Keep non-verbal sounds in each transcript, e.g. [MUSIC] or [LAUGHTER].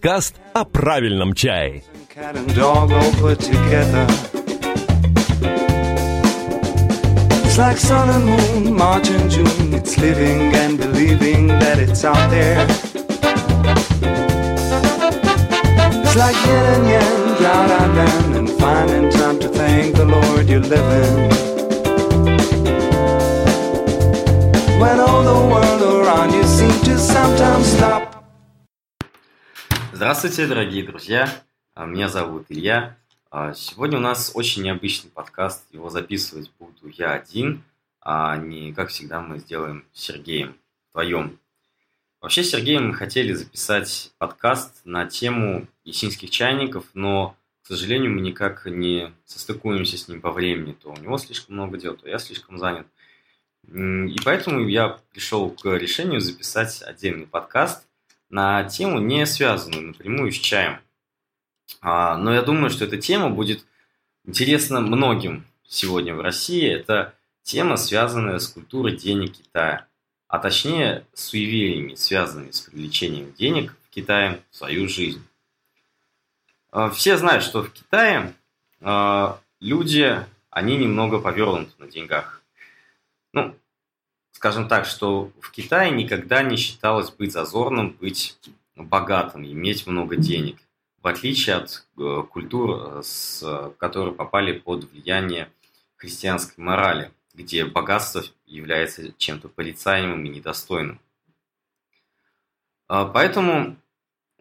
Pod. Подкаст о правильном чае. Cat and dog all put together. It's like sun and moon, March and June. It's living and believing that it's out there. It's like yin and yang, drought and land, and finding time to thank the Lord you're living. When all the world around you seems to sometimes stop Здравствуйте, дорогие друзья. А, Меня зовут Илья. А, Сегодня у нас очень необычный подкаст. Его записывать буду я один, а не, как всегда, мы сделаем с Сергеем вдвоем. Вообще, с Сергеем мы хотели записать подкаст на тему есинских чайников, но, к сожалению, мы никак не состыкуемся с ним по времени. То у него слишком много дел, то я слишком занят. И поэтому я пришел к решению записать отдельный подкаст на тему, не связанную напрямую с чаем. А, Но я думаю, что эта тема будет интересна многим сегодня в России. Это тема, связанная с культурой денег Китая, а точнее с суевериями, связанными с привлечением денег в Китае в свою жизнь. А, Все знают, что в Китае а, люди, они немного повернуты на деньгах. Ну, скажем так, что в Китае никогда не считалось быть зазорным, быть богатым, иметь много денег, в отличие от э, культур, э, с, которые попали под влияние христианской морали, где богатство является чем-то порицаемым и недостойным. А, Поэтому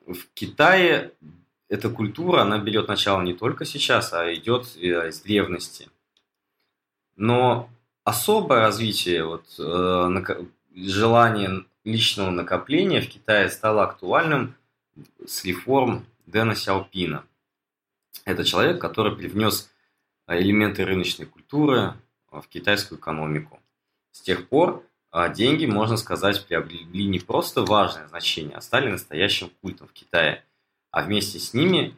в Китае эта культура, она берет начало не только сейчас, а идет э, из древности. Но особое развитие, вот, э, желание личного накопления в Китае стало актуальным с реформ Дэна Сяопина. Это человек, который привнес э, элементы рыночной культуры э, в китайскую экономику. С тех пор э, деньги, можно сказать, приобрели не просто важное значение, а стали настоящим культом в Китае. А вместе с ними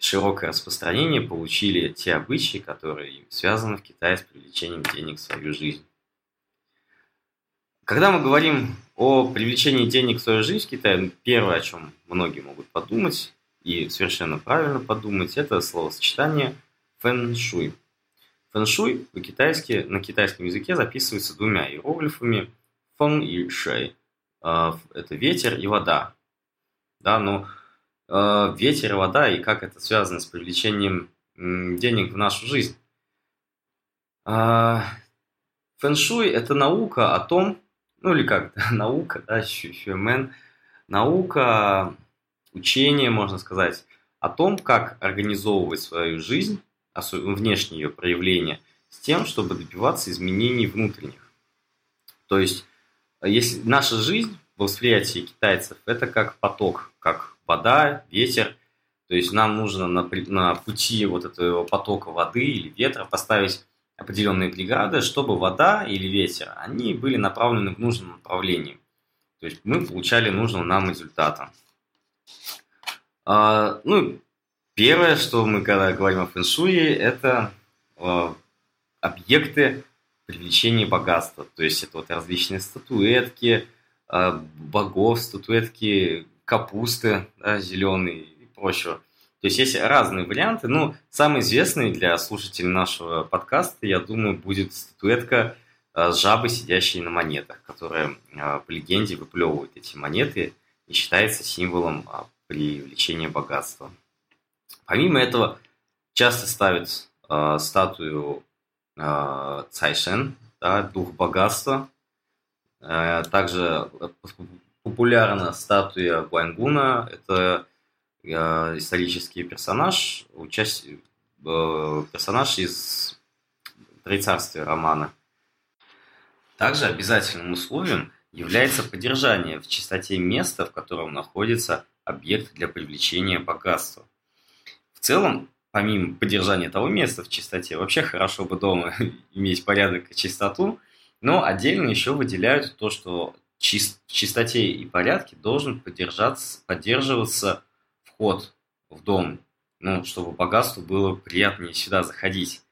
широкое распространение получили те обычаи, которые связаны в Китае с привлечением денег в свою жизнь. Когда мы говорим о привлечении денег в свою жизнь в Китае, первое, о чем многие могут подумать, и совершенно правильно подумать, это словосочетание фэн-шуй. Фэн-шуй по-китайски, на китайском языке записывается двумя иероглифами фэн и шэй. А, Это ветер и вода. Да, но ветер и вода, и как это связано с привлечением денег в нашу жизнь. А, Фэншуй – это наука о том, ну или как, [LAUGHS] наука, да, щу- щуэмен, наука, учение, можно сказать, о том, как организовывать свою жизнь, внешние ее проявления, с тем, чтобы добиваться изменений внутренних. То есть, а если наша жизнь в восприятии китайцев это как поток, как вода, ветер. То есть нам нужно на, на пути вот этого потока воды или ветра поставить определенные преграды, чтобы вода или ветер, они были направлены в нужном направлении. То есть мы получали нужного нам результата. А, ну, первое, что мы когда говорим о фэншуе, это а, объекты привлечения богатства. То есть это вот различные статуэтки, а, богов, статуэтки капусты да, зеленые и прочего. То есть есть разные варианты. Ну, самый известный для слушателей нашего подкаста, я думаю, будет статуэтка с жабой, сидящей на монетах, которая а, по легенде выплевывает эти монеты и считается символом а, привлечения богатства. Помимо этого, часто ставят а, статую а, Цайшен, да, дух богатства. Э, Также популярна статуя Гуангуна. Это э, исторический персонаж, участь- э, персонаж из Троецарствия романа. Также обязательным условием является поддержание в чистоте места, в котором находится объект для привлечения богатства. В целом, помимо поддержания того места в чистоте, вообще хорошо бы дома [LAUGHS] иметь порядок и чистоту, но отдельно еще выделяют то, что чис- в чистоте и порядке должен поддержаться, поддерживаться вход в дом, ну, чтобы богатству было приятнее сюда заходить.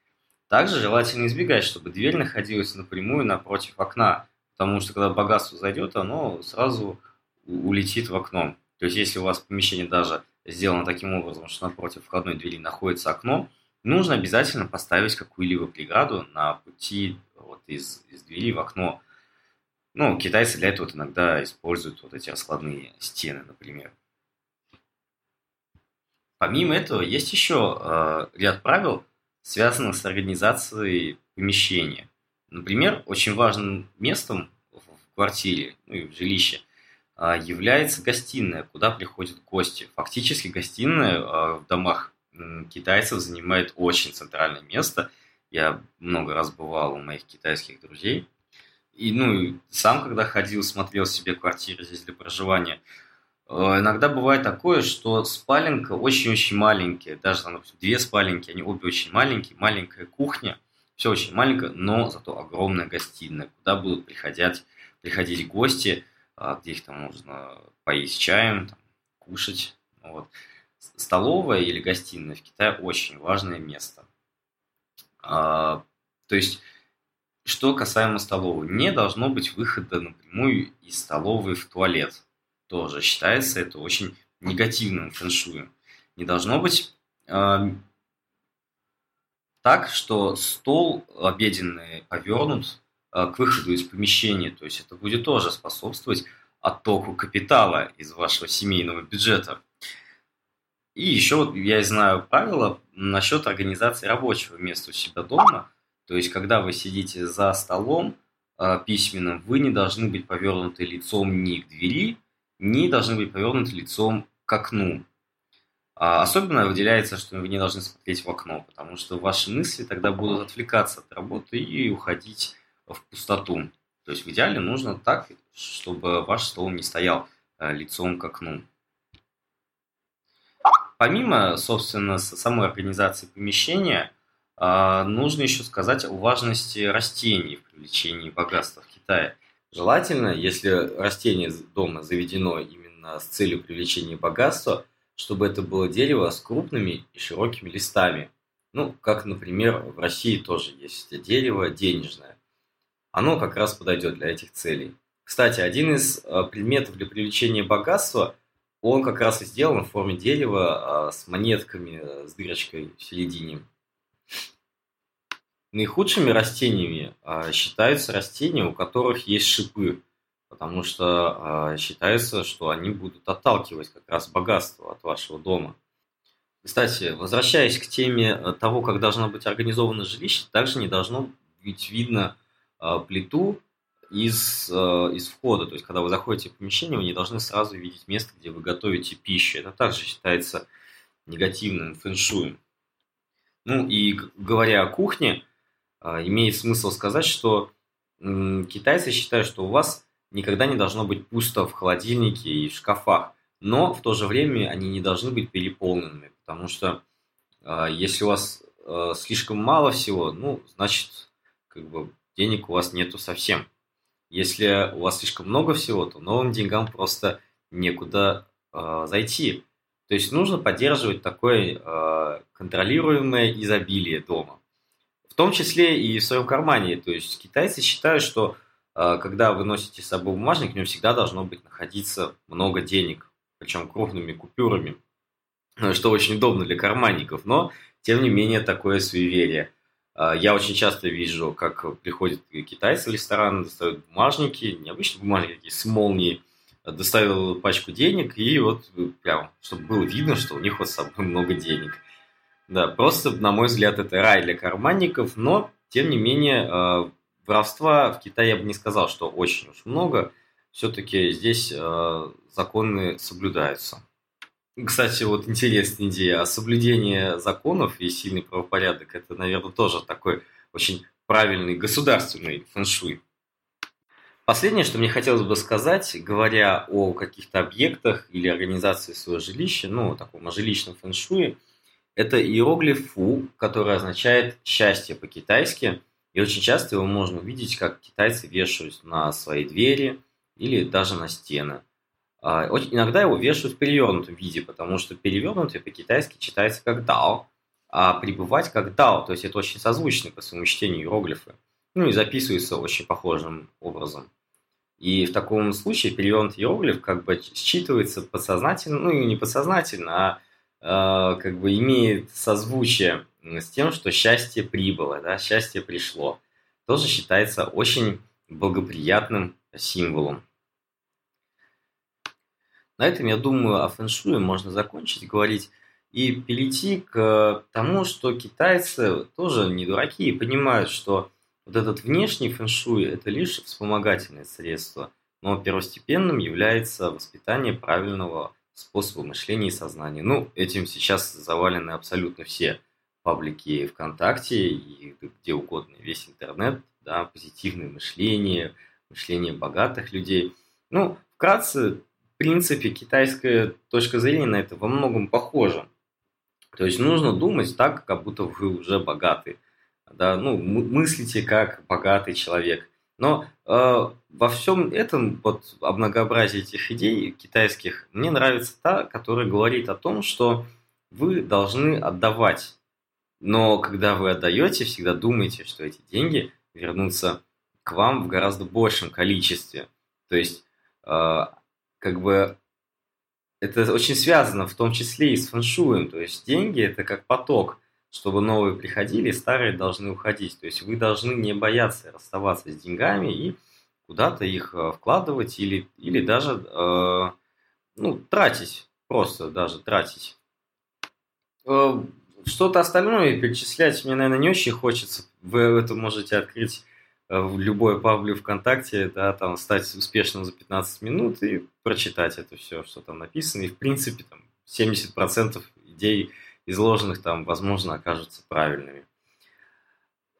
Также желательно избегать, чтобы дверь находилась напрямую напротив окна, потому что когда богатство зайдет, оно сразу улетит в окно. То есть, если у вас помещение даже сделано таким образом, что напротив входной двери находится окно, нужно обязательно поставить какую-либо преграду на пути вот из, из двери в окно. Ну, китайцы для этого иногда используют вот эти раскладные стены, например. Помимо этого, есть еще э, ряд правил, связанных с организацией помещения. Например, очень важным местом в квартире, ну и в жилище, э, является гостиная, куда приходят гости. Фактически гостиная э, в домах китайцев занимает очень центральное место. Я много раз бывал у моих китайских друзей. И, ну, сам, когда ходил, смотрел себе квартиры здесь для проживания, э, иногда бывает такое, что спаленка очень-очень маленькая, даже там, допустим, две спаленки, они обе очень маленькие, маленькая кухня, все очень маленькое, но зато огромная гостиная, куда будут приходить, приходить гости, а, где их там можно поесть чаем, там, кушать. Вот столовая или гостиная в Китае очень важное место. А, то есть, что касаемо столовой, не должно быть выхода напрямую из столовой в туалет. Тоже считается это очень негативным фэншуем. Не должно быть э, так, что стол обеденный повернут э, к выходу из помещения. То есть это будет тоже способствовать оттоку капитала из вашего семейного бюджета. И еще я знаю правила насчет организации рабочего места у себя дома. То есть, когда вы сидите за столом э, письменным, вы не должны быть повернуты лицом ни к двери, ни должны быть повернуты лицом к окну. А особенно выделяется, что вы не должны смотреть в окно, потому что ваши мысли тогда будут отвлекаться от работы и уходить в пустоту. То есть в идеале нужно так, чтобы ваш стол не стоял э, лицом к окну. Помимо, собственно, самой организации помещения, нужно еще сказать о важности растений в привлечении богатства в Китае. Желательно, если растение дома заведено именно с целью привлечения богатства, чтобы это было дерево с крупными и широкими листами. Ну, как, например, в России тоже есть дерево денежное. Оно как раз подойдет для этих целей. Кстати, один из а, предметов для привлечения богатства он как раз и сделан в форме дерева а, с монетками, э, с дырочкой в середине. Наихудшими растениями а, считаются растения, у которых есть шипы, потому что а, считается, что они будут отталкивать как раз богатство от вашего дома. Кстати, возвращаясь к теме э, того, как должно быть организовано жилище, также не должно быть видно плиту из, э, из входа. То есть, когда вы заходите в помещение, вы не должны сразу видеть место, где вы готовите пищу. Это также считается негативным фэншуем. Ну и говоря о кухне, э, имеет смысл сказать, что китайцы считают, что у вас никогда не должно быть пусто в холодильнике и в шкафах, но в то же время они не должны быть переполненными, потому что э, если у вас слишком мало всего, ну, значит, как бы денег у вас нету совсем. Если у вас слишком много всего, то новым деньгам просто некуда э, зайти. То есть нужно поддерживать такое э, контролируемое изобилие дома. В том числе и в своем кармане. То есть китайцы считают, что э, когда вы носите с собой бумажник, в нем всегда должно быть находиться много денег, причем крупными купюрами, что очень удобно для карманников. Но, тем не менее, такое суеверие – а, я очень часто вижу, как приходят китайцы в ресторан, достают бумажники, необычные бумажники, с молнией, доставил пачку денег, и вот прям, чтобы было видно, что у них вот с собой [LAUGHS] много денег. Да, просто, на мой взгляд, это рай для карманников, но, тем не менее, а, воровства в Китае я бы не сказал, что очень уж много. Все-таки здесь а, законы соблюдаются. Кстати, вот интересная идея. А соблюдение законов и сильный правопорядок – это, наверное, тоже такой очень правильный государственный фэншуй. Последнее, что мне хотелось бы сказать, говоря о каких-то объектах или организации своего жилища, ну, таком жилищном фэншуе, это иероглиф «фу», который означает «счастье» по-китайски. И очень часто его можно увидеть, как китайцы вешают на свои двери или даже на стены – а, иногда его вешают в перевернутом виде, потому что перевернутый по-китайски читается как дао, а пребывать как дао, то есть это очень созвучно по своему чтению иероглифы. Ну и записывается очень похожим образом. И в таком случае перевернут иероглиф как бы считывается подсознательно, ну и не подсознательно, а э, как бы имеет созвучие с тем, что счастье прибыло, да, счастье пришло. Тоже считается очень благоприятным символом. На этом, я думаю, о фэншуе можно закончить говорить и перейти к тому, что китайцы тоже не дураки и понимают, что вот этот внешний фэншуй – это лишь вспомогательное средство, но первостепенным является воспитание правильного способа мышления и сознания. Ну, этим сейчас завалены абсолютно все паблики ВКонтакте и где угодно, весь интернет, да, позитивное мышление, мышление богатых людей. Ну, вкратце, в принципе, китайская точка зрения на это во многом похожа. То есть нужно думать так, как будто вы уже богаты. Да, ну, мыслите как богатый человек. Но э, во всем этом, вот о многообразии этих идей китайских, мне нравится та, которая говорит о том, что вы должны отдавать. Но когда вы отдаете, всегда думайте, что эти деньги вернутся к вам в гораздо большем количестве. То есть, э, как бы это очень связано в том числе и с фэншуем. То есть деньги это как поток. Чтобы новые приходили, старые должны уходить. То есть вы должны не бояться расставаться с деньгами и куда-то их э, вкладывать или, или даже э, ну, тратить. Просто даже тратить. Э, что-то остальное перечислять мне, наверное, не очень хочется. Вы это можете открыть Э, в любой паблик ВКонтакте, да, там стать успешным за 15 минут и прочитать это все, что там написано. И, в принципе, там 70% идей, изложенных там, возможно, окажутся правильными.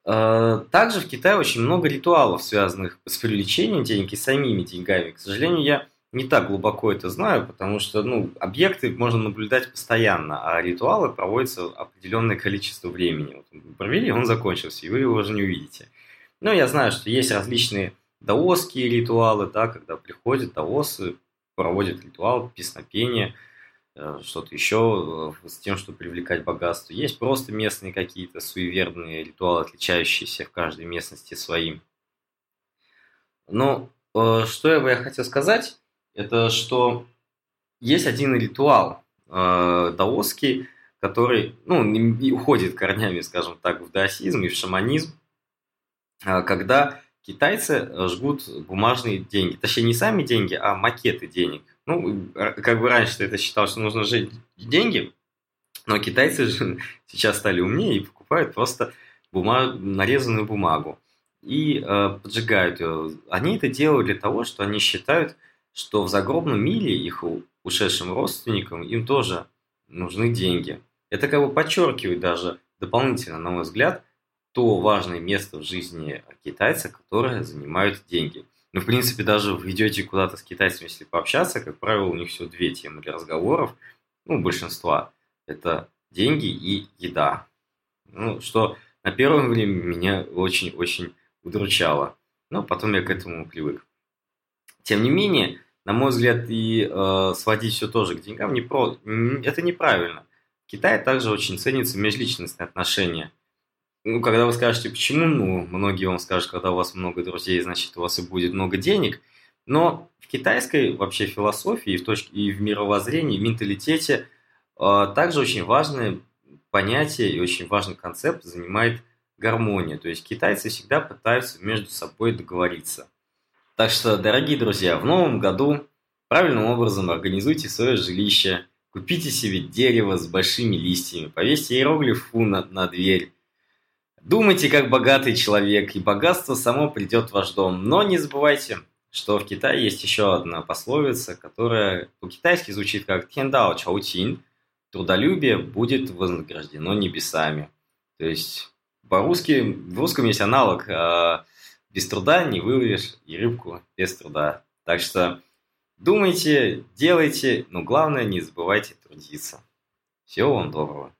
Э, также в Китае очень много ритуалов, связанных с привлечением денег и самими деньгами. К сожалению, я не так глубоко это знаю, потому что ну, объекты можно наблюдать постоянно, а ритуалы проводятся определенное количество времени. Вот провели, он закончился, и вы его уже не увидите. Ну, я знаю, что есть различные даосские ритуалы, да, когда приходят даосы, проводят ритуал, песнопение, э, что-то еще э, с тем, чтобы привлекать богатство. Есть просто местные какие-то суеверные ритуалы, отличающиеся в каждой местности своим. Но э, что я бы я хотел сказать, это что есть один ритуал даосский, который ну, уходит корнями, скажем так, в даосизм и в шаманизм, когда китайцы э, жгут бумажные деньги. Точнее, не сами деньги, а макеты денег. Ну, как бы раньше это считал, что нужно жить деньги, но китайцы же [LAUGHS] сейчас стали умнее и покупают просто бумаг... нарезанную бумагу и э, поджигают ее. Они это делают для того, что они считают, что в загробном мире их ушедшим родственникам им тоже нужны деньги. Это как бы подчеркивает даже дополнительно, на мой взгляд, то важное место в жизни китайца, которое занимают деньги. Ну, в принципе, даже вы идете куда-то с китайцами, если пообщаться, как правило, у них все две темы для разговоров, ну, большинства. Это деньги и еда. Ну, что на первом время меня очень-очень удручало. Но потом я к этому привык. Тем не менее, на мой взгляд, и э, сводить все тоже к деньгам не про... это неправильно. В Китае также очень ценятся межличностные отношения – ну, когда вы скажете, почему, ну, многие вам скажут, когда у вас много друзей, значит, у вас и будет много денег. Но в китайской вообще философии, в точке, и в мировоззрении, в менталитете э, также очень важное понятие и очень важный концепт занимает гармония. То есть китайцы всегда пытаются между собой договориться. Так что, дорогие друзья, в новом году правильным образом организуйте свое жилище, купите себе дерево с большими листьями, повесьте иероглиф на, на дверь, Думайте, как богатый человек, и богатство само придет в ваш дом. Но не забывайте, что в Китае есть еще одна пословица, которая по-китайски звучит как «тендао чаочин» – «трудолюбие будет вознаграждено небесами». То есть по-русски, в русском есть аналог э, «без труда не выловишь и рыбку без труда». Так что думайте, делайте, но главное не забывайте трудиться. Всего вам доброго.